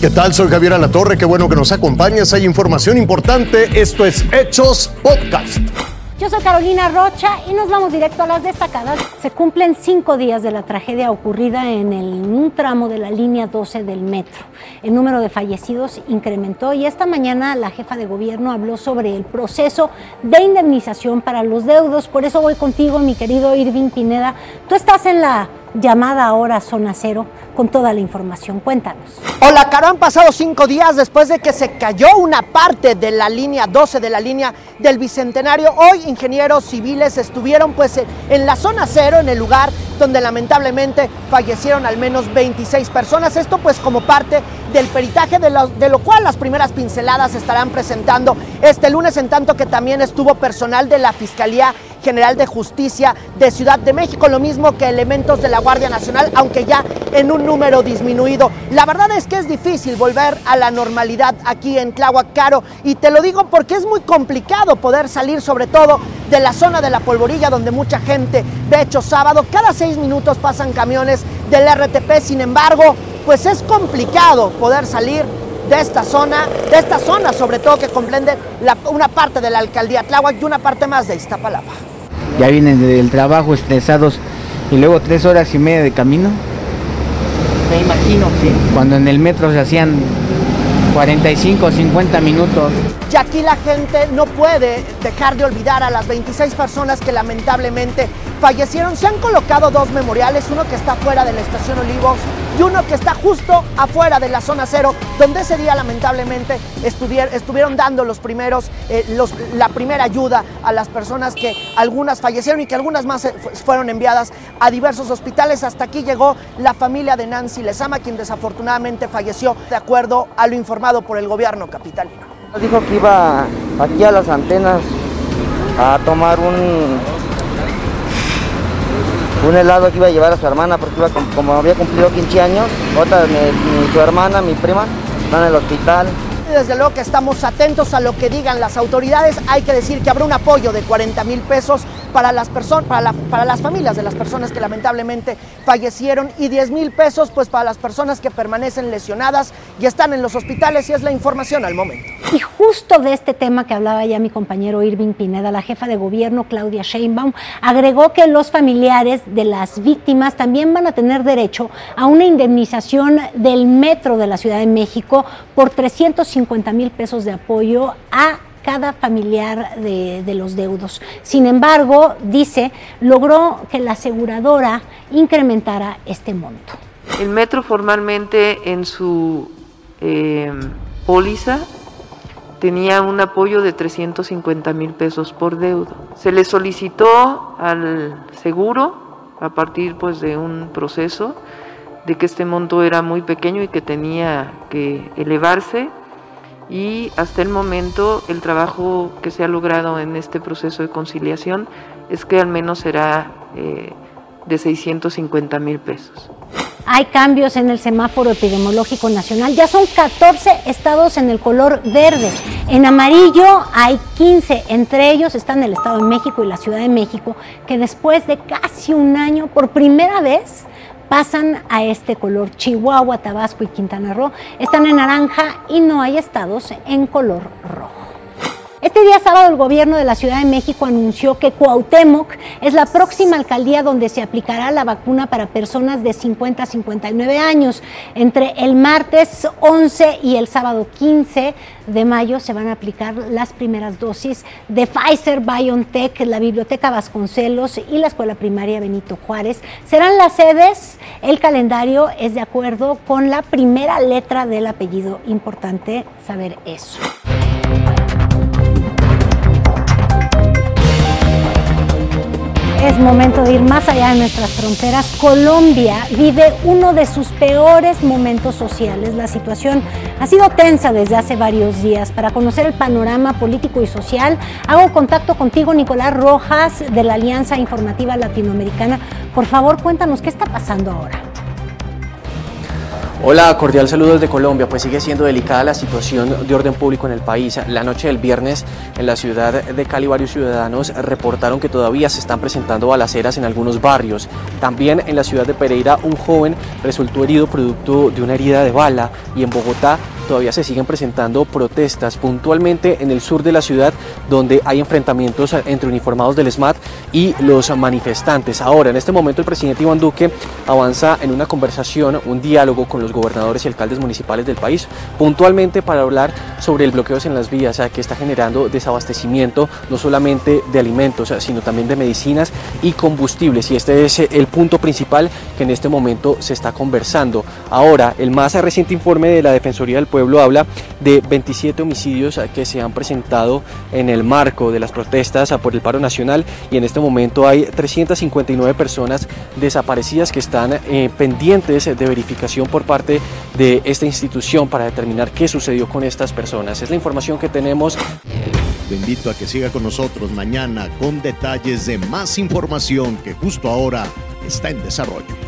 ¿Qué tal? Soy Javier Alatorre, qué bueno que nos acompañas. Hay información importante. Esto es Hechos Podcast. Yo soy Carolina Rocha y nos vamos directo a las destacadas. Se cumplen cinco días de la tragedia ocurrida en, un tramo de la línea 12 del metro. El número de fallecidos incrementó y esta mañana la jefa de gobierno habló sobre el proceso de indemnización para los deudos. Por eso voy contigo, mi querido Irving Pineda. Tú estás en la llamada ahora Zona Cero con toda la información. Cuéntanos. Hola, Caro, han pasado cinco días después de que se cayó una parte de la línea 12 de la línea del Bicentenario. Hoy ingenieros civiles estuvieron pues en la Zona Cero, en el lugar donde lamentablemente fallecieron al menos 26 personas. Esto pues como parte del peritaje de lo, de lo cual las primeras pinceladas estarán presentando este lunes, en tanto que también estuvo personal de la Fiscalía General de Justicia de Ciudad de México, lo mismo que elementos de la Guardia Nacional, aunque ya en un número disminuido. La verdad es que es difícil volver a la normalidad aquí en Tláhuac Caro y te lo digo porque es muy complicado poder salir sobre todo de la zona de la polvorilla donde mucha gente ve hecho sábado. Cada seis minutos pasan camiones del RTP, sin embargo, pues es complicado poder salir de esta zona, de esta zona sobre todo que comprende una parte de la alcaldía Tláhuac y una parte más de Iztapalapa ya vienen del trabajo estresados y luego tres horas y media de camino. Me imagino. Sí, cuando en el metro se hacían 45 o 50 minutos. Y aquí la gente no puede dejar de olvidar a las 26 personas que lamentablemente fallecieron. Se han colocado dos memoriales, uno que está fuera de la estación Olivos y uno que está justo afuera de la zona cero, donde ese día lamentablemente estuvieron dando los primeros, eh, la primera ayuda a las personas que algunas fallecieron y que algunas más eh, fueron enviadas a diversos hospitales. Hasta aquí llegó la familia de Nancy Lezama, quien desafortunadamente falleció de acuerdo a lo informado por el gobierno capitalino. Dijo que iba aquí a las antenas a tomar un, un helado que iba a llevar a su hermana porque iba como, había cumplido 15 años, otra mi, su hermana, mi prima, están en el hospital. Desde luego que estamos atentos a lo que digan las autoridades. Hay que decir que habrá un apoyo de 40 mil pesos para las para, las familias de las personas que lamentablemente fallecieron y 10 mil pesos pues para las personas que permanecen lesionadas y están en los hospitales y es la información al momento. Y justo de este tema que hablaba ya mi compañero Irving Pineda, la jefa de gobierno Claudia Sheinbaum agregó que los familiares de las víctimas también van a tener derecho a una indemnización del metro de la Ciudad de México por 350 mil pesos de apoyo a cada familiar de, los deudos. Sin embargo, dice, logró que la aseguradora incrementara este monto. El metro formalmente en su eh, póliza tenía un apoyo de 350 mil pesos por deuda. Se le solicitó al seguro, a partir pues de un proceso, de que este monto era muy pequeño y que tenía que elevarse y hasta el momento el trabajo que se ha logrado en este proceso de conciliación es que al menos será eh, de 650 mil pesos. Hay cambios en el semáforo epidemiológico nacional. Ya son 14 estados en el color verde. En amarillo hay 15. Entre ellos están el Estado de México y la Ciudad de México, que después de casi un año, por primera vez, pasan a este color. Chihuahua, Tabasco y Quintana Roo están en naranja y no hay estados en color rojo. Este día sábado el gobierno de la Ciudad de México anunció que Cuauhtémoc es la próxima alcaldía donde se aplicará la vacuna para personas de 50 a 59 años. Entre el martes 11 y el sábado 15 de mayo se van a aplicar las primeras dosis de Pfizer BioNTech, la Biblioteca Vasconcelos y la Escuela Primaria Benito Juárez. Serán las sedes, el calendario es de acuerdo con la primera letra del apellido. Importante saber eso. Es momento de ir más allá de nuestras fronteras. Colombia vive uno de sus peores momentos sociales. La situación ha sido tensa desde hace varios días. Para conocer el panorama político y social, hago contacto contigo, Nicolás Rojas, de la Alianza Informativa Latinoamericana. Por favor, cuéntanos qué está pasando ahora. Hola, cordial saludos de Colombia. Pues sigue siendo delicada la situación de orden público en el país. La noche del viernes en la ciudad de Cali varios ciudadanos reportaron que todavía se están presentando balaceras en algunos barrios. También en la ciudad de Pereira un joven resultó herido producto de una herida de bala y en Bogotá todavía se siguen presentando protestas puntualmente en el sur de la ciudad donde hay enfrentamientos entre uniformados del SMAT y los manifestantes. Ahora, en este momento el presidente Iván Duque avanza en una conversación, un diálogo con los gobernadores y alcaldes municipales del país, puntualmente para hablar sobre el bloqueo en las vías que está generando desabastecimiento no solamente de alimentos, sino también de medicinas y combustibles. Y este es el punto principal que en este momento se está conversando. Ahora, el más reciente informe de la Defensoría del Pueblo pueblo habla de 27 homicidios que se han presentado en el marco de las protestas por el paro nacional y en este momento hay 359 personas desaparecidas que están eh, pendientes de verificación por parte de esta institución para determinar qué sucedió con estas personas. Es la información que tenemos. Te invito a que siga con nosotros mañana con detalles de más información que justo ahora está en desarrollo.